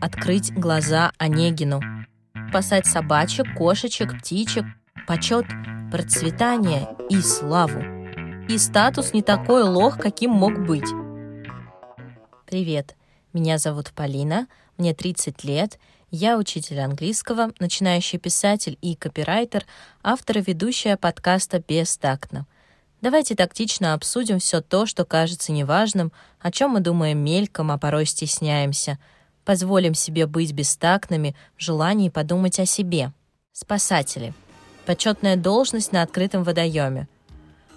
открыть глаза Онегину. Спасать собачек, кошечек, птичек, почет, процветание и славу. И статус не такой лох, каким мог быть. Привет, меня зовут Полина, мне 30 лет, я учитель английского, начинающий писатель и копирайтер, автор и ведущая подкаста «Бестактно». Давайте тактично обсудим все то, что кажется неважным, о чем мы думаем мельком, а порой стесняемся. Позволим себе быть бестактными в желании подумать о себе. Спасатели. Почетная должность на открытом водоеме.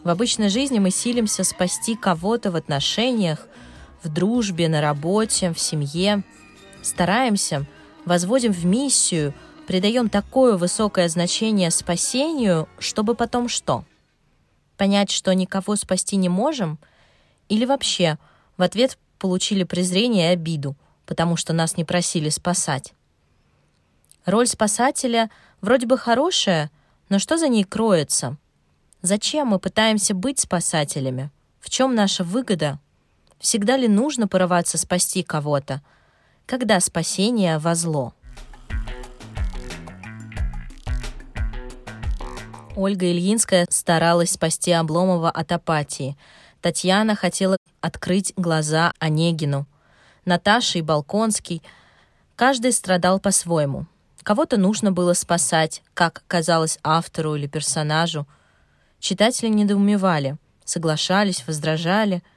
В обычной жизни мы силимся спасти кого-то в отношениях, в дружбе, на работе, в семье. Стараемся — возводим в миссию, придаем такое высокое значение спасению, чтобы потом что? Понять, что никого спасти не можем? Или вообще в ответ получили презрение и обиду, потому что нас не просили спасать? Роль спасателя вроде бы хорошая, но что за ней кроется? Зачем мы пытаемся быть спасателями? В чем наша выгода? Всегда ли нужно порываться спасти кого-то? когда спасение во зло. Ольга Ильинская старалась спасти Обломова от апатии. Татьяна хотела открыть глаза Онегину. Наташа и Балконский. Каждый страдал по-своему. Кого-то нужно было спасать, как казалось автору или персонажу. Читатели недоумевали, соглашались, возражали —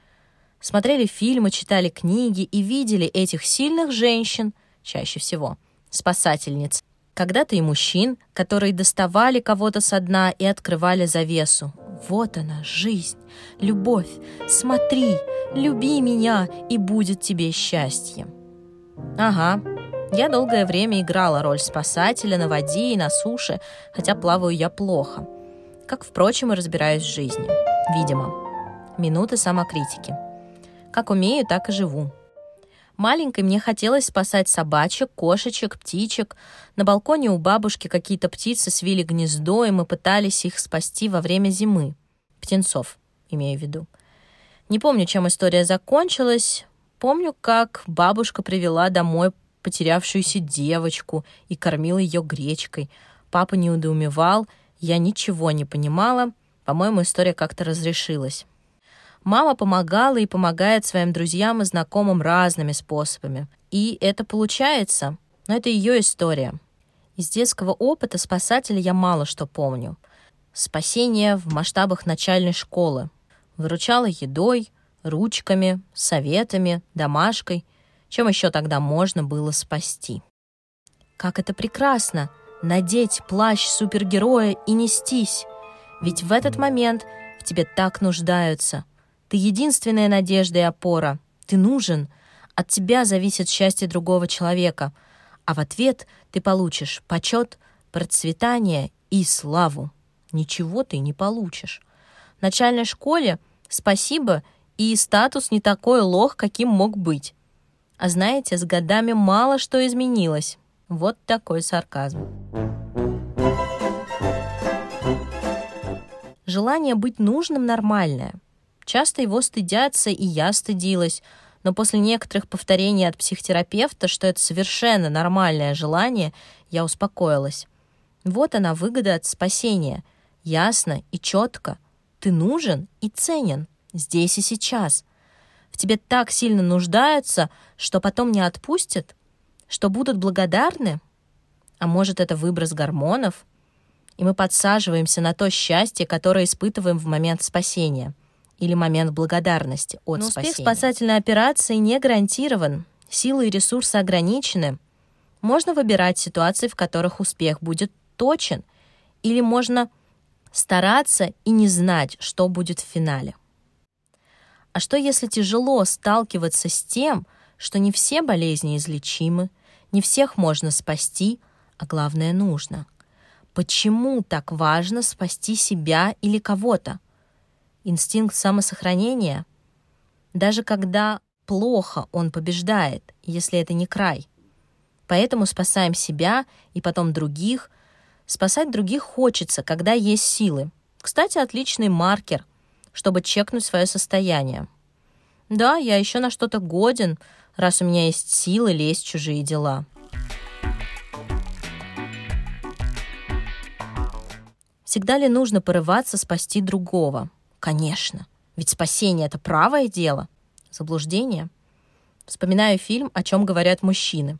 смотрели фильмы, читали книги и видели этих сильных женщин, чаще всего, спасательниц. Когда-то и мужчин, которые доставали кого-то со дна и открывали завесу. Вот она, жизнь, любовь. Смотри, люби меня, и будет тебе счастье. Ага, я долгое время играла роль спасателя на воде и на суше, хотя плаваю я плохо. Как, впрочем, и разбираюсь в жизни. Видимо. Минуты самокритики. Как умею, так и живу. Маленькой мне хотелось спасать собачек, кошечек, птичек. На балконе у бабушки какие-то птицы свили гнездо, и мы пытались их спасти во время зимы. Птенцов, имею в виду. Не помню, чем история закончилась. Помню, как бабушка привела домой потерявшуюся девочку и кормила ее гречкой. Папа не недоумевал, я ничего не понимала. По-моему, история как-то разрешилась. Мама помогала и помогает своим друзьям и знакомым разными способами. И это получается. Но это ее история. Из детского опыта спасателя я мало что помню. Спасение в масштабах начальной школы. Выручала едой, ручками, советами, домашкой. Чем еще тогда можно было спасти? Как это прекрасно! Надеть плащ супергероя и нестись! Ведь в этот момент в тебе так нуждаются — ты единственная надежда и опора. Ты нужен. От тебя зависит счастье другого человека. А в ответ ты получишь почет, процветание и славу. Ничего ты не получишь. В начальной школе спасибо и статус не такой лох, каким мог быть. А знаете, с годами мало что изменилось. Вот такой сарказм. Желание быть нужным нормальное — Часто его стыдятся, и я стыдилась. Но после некоторых повторений от психотерапевта, что это совершенно нормальное желание, я успокоилась. Вот она выгода от спасения. Ясно и четко. Ты нужен и ценен. Здесь и сейчас. В тебе так сильно нуждаются, что потом не отпустят? Что будут благодарны? А может, это выброс гормонов? И мы подсаживаемся на то счастье, которое испытываем в момент спасения — или момент благодарности от Но спасения. успех спасательной операции не гарантирован, силы и ресурсы ограничены. Можно выбирать ситуации, в которых успех будет точен, или можно стараться и не знать, что будет в финале. А что если тяжело сталкиваться с тем, что не все болезни излечимы, не всех можно спасти, а главное нужно? Почему так важно спасти себя или кого-то? Инстинкт самосохранения, даже когда плохо он побеждает, если это не край. Поэтому спасаем себя и потом других. Спасать других хочется, когда есть силы. Кстати, отличный маркер, чтобы чекнуть свое состояние. Да, я еще на что-то годен, раз у меня есть силы лезть в чужие дела. Всегда ли нужно порываться спасти другого? Конечно. Ведь спасение — это правое дело. Заблуждение. Вспоминаю фильм «О чем говорят мужчины».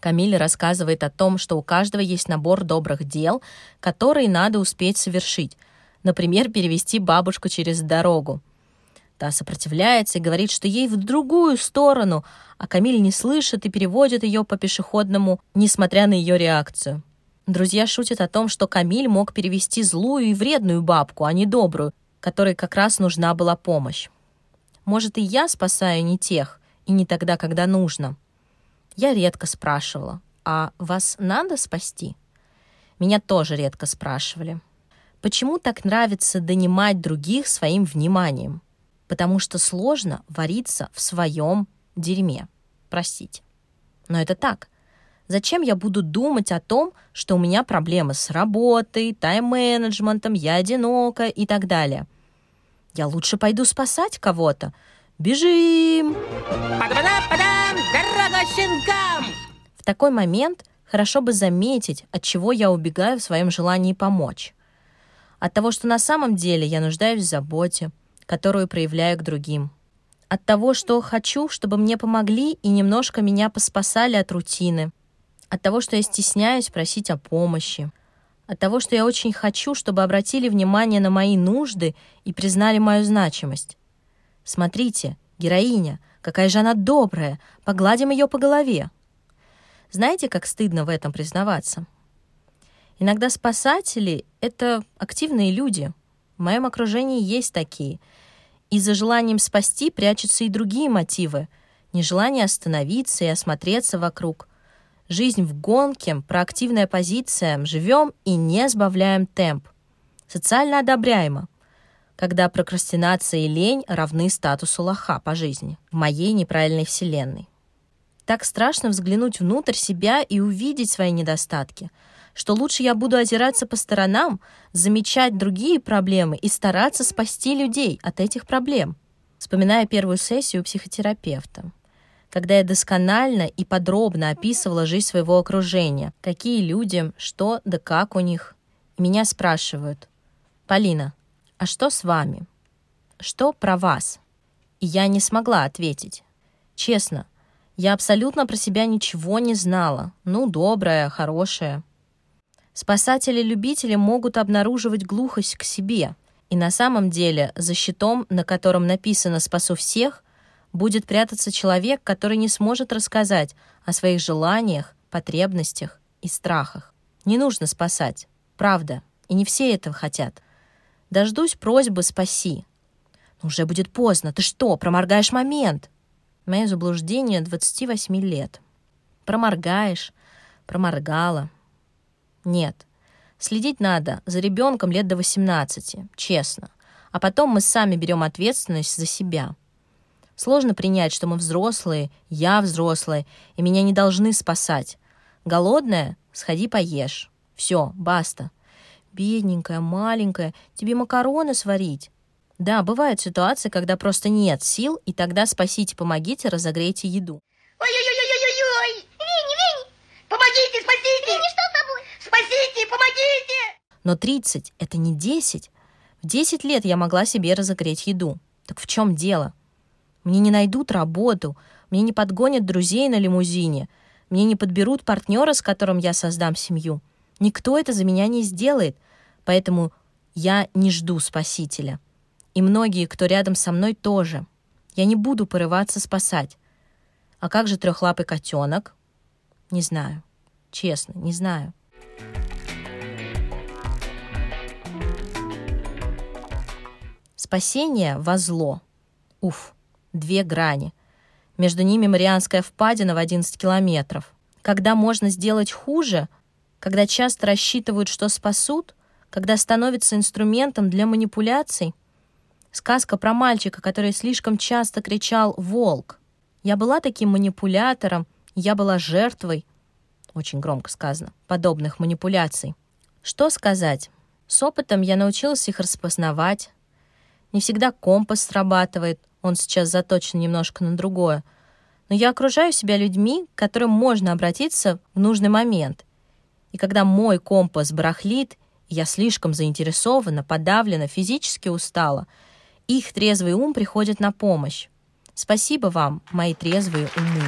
Камиль рассказывает о том, что у каждого есть набор добрых дел, которые надо успеть совершить. Например, перевести бабушку через дорогу. Та сопротивляется и говорит, что ей в другую сторону, а Камиль не слышит и переводит ее по пешеходному, несмотря на ее реакцию. Друзья шутят о том, что Камиль мог перевести злую и вредную бабку, а не добрую, которой как раз нужна была помощь. Может, и я спасаю не тех, и не тогда, когда нужно. Я редко спрашивала, а вас надо спасти? Меня тоже редко спрашивали. Почему так нравится донимать других своим вниманием? Потому что сложно вариться в своем дерьме. Простите. Но это так. Зачем я буду думать о том, что у меня проблемы с работой, тайм-менеджментом, я одинока и так далее? Я лучше пойду спасать кого-то. Бежим! В такой момент хорошо бы заметить, от чего я убегаю в своем желании помочь. От того, что на самом деле я нуждаюсь в заботе, которую проявляю к другим. От того, что хочу, чтобы мне помогли и немножко меня поспасали от рутины – от того, что я стесняюсь просить о помощи, от того, что я очень хочу, чтобы обратили внимание на мои нужды и признали мою значимость. Смотрите, героиня, какая же она добрая, погладим ее по голове. Знаете, как стыдно в этом признаваться? Иногда спасатели — это активные люди. В моем окружении есть такие. И за желанием спасти прячутся и другие мотивы. Нежелание остановиться и осмотреться вокруг, Жизнь в гонке, проактивная позиция, живем и не сбавляем темп. Социально одобряемо, когда прокрастинация и лень равны статусу лоха по жизни в моей неправильной вселенной. Так страшно взглянуть внутрь себя и увидеть свои недостатки, что лучше я буду озираться по сторонам, замечать другие проблемы и стараться спасти людей от этих проблем. Вспоминая первую сессию психотерапевта когда я досконально и подробно описывала жизнь своего окружения, какие люди, что да как у них. меня спрашивают, «Полина, а что с вами? Что про вас?» И я не смогла ответить. Честно, я абсолютно про себя ничего не знала. Ну, добрая, хорошая. Спасатели-любители могут обнаруживать глухость к себе. И на самом деле за щитом, на котором написано «Спасу всех», будет прятаться человек, который не сможет рассказать о своих желаниях, потребностях и страхах. Не нужно спасать. Правда. И не все этого хотят. Дождусь просьбы «спаси». Но уже будет поздно. Ты что, проморгаешь момент? Мое заблуждение 28 лет. Проморгаешь. Проморгала. Нет. Следить надо за ребенком лет до 18, честно. А потом мы сами берем ответственность за себя. Сложно принять, что мы взрослые, я взрослая, и меня не должны спасать. Голодная? Сходи поешь. Все, баста. Бедненькая, маленькая, тебе макароны сварить? Да, бывают ситуации, когда просто нет сил, и тогда спасите, помогите, разогрейте еду. Ой-ой-ой-ой-ой! Винни, Винни! Помогите, спасите! Винни, что с тобой? Спасите, помогите! Но 30 — это не 10. В 10 лет я могла себе разогреть еду. Так в чем дело? Мне не найдут работу, мне не подгонят друзей на лимузине, мне не подберут партнера, с которым я создам семью. Никто это за меня не сделает, поэтому я не жду спасителя. И многие, кто рядом со мной, тоже. Я не буду порываться спасать. А как же трехлапый котенок? Не знаю. Честно, не знаю. Спасение во зло. Уф две грани. Между ними Марианская впадина в 11 километров. Когда можно сделать хуже, когда часто рассчитывают, что спасут, когда становится инструментом для манипуляций. Сказка про мальчика, который слишком часто кричал «Волк!». Я была таким манипулятором, я была жертвой, очень громко сказано, подобных манипуляций. Что сказать? С опытом я научилась их распознавать. Не всегда компас срабатывает — он сейчас заточен немножко на другое. Но я окружаю себя людьми, к которым можно обратиться в нужный момент. И когда мой компас барахлит, я слишком заинтересована, подавлена, физически устала, их трезвый ум приходит на помощь. Спасибо вам, мои трезвые умы.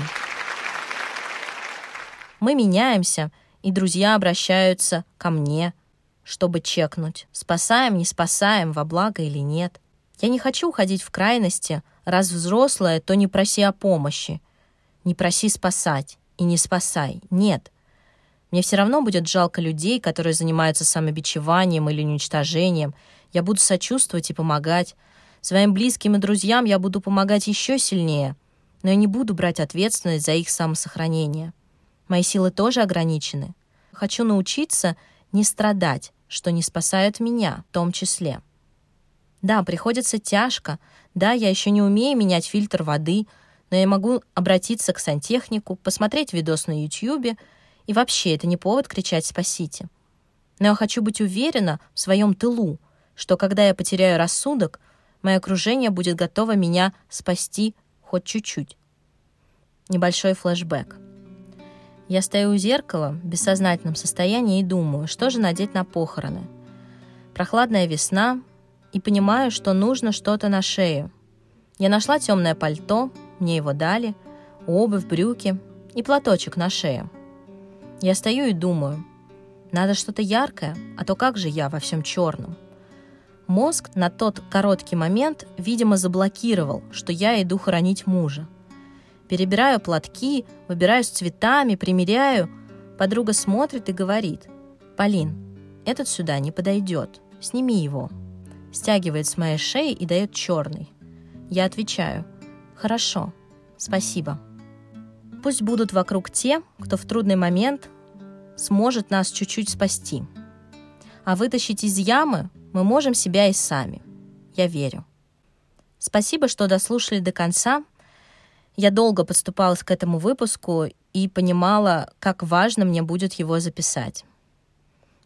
Мы меняемся, и друзья обращаются ко мне, чтобы чекнуть, спасаем, не спасаем, во благо или нет. Я не хочу уходить в крайности, раз взрослая, то не проси о помощи. Не проси спасать и не спасай. Нет. Мне все равно будет жалко людей, которые занимаются самобичеванием или уничтожением. Я буду сочувствовать и помогать. Своим близким и друзьям я буду помогать еще сильнее, но я не буду брать ответственность за их самосохранение. Мои силы тоже ограничены. Хочу научиться не страдать, что не спасают меня в том числе. Да, приходится тяжко. Да, я еще не умею менять фильтр воды, но я могу обратиться к сантехнику, посмотреть видос на YouTube, и вообще это не повод кричать «спасите». Но я хочу быть уверена в своем тылу, что когда я потеряю рассудок, мое окружение будет готово меня спасти хоть чуть-чуть. Небольшой флешбэк. Я стою у зеркала в бессознательном состоянии и думаю, что же надеть на похороны. Прохладная весна, и понимаю, что нужно что-то на шею. Я нашла темное пальто, мне его дали, обувь, брюки и платочек на шею. Я стою и думаю, надо что-то яркое, а то как же я во всем черном? Мозг на тот короткий момент, видимо, заблокировал, что я иду хоронить мужа. Перебираю платки, выбираю с цветами, примеряю. Подруга смотрит и говорит, «Полин, этот сюда не подойдет, сними его» стягивает с моей шеи и дает черный. Я отвечаю, хорошо, спасибо. Пусть будут вокруг те, кто в трудный момент сможет нас чуть-чуть спасти. А вытащить из ямы мы можем себя и сами. Я верю. Спасибо, что дослушали до конца. Я долго подступалась к этому выпуску и понимала, как важно мне будет его записать.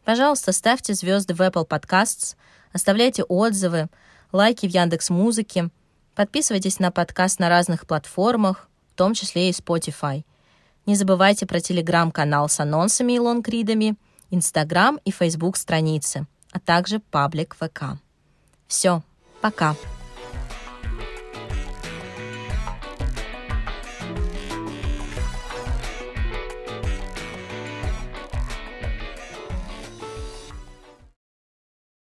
Пожалуйста, ставьте звезды в Apple Podcasts – Оставляйте отзывы, лайки в Яндекс Музыке, подписывайтесь на подкаст на разных платформах, в том числе и Spotify. Не забывайте про телеграм-канал с анонсами и лонгридами, Инстаграм и Фейсбук страницы, а также паблик ВК. Все, пока.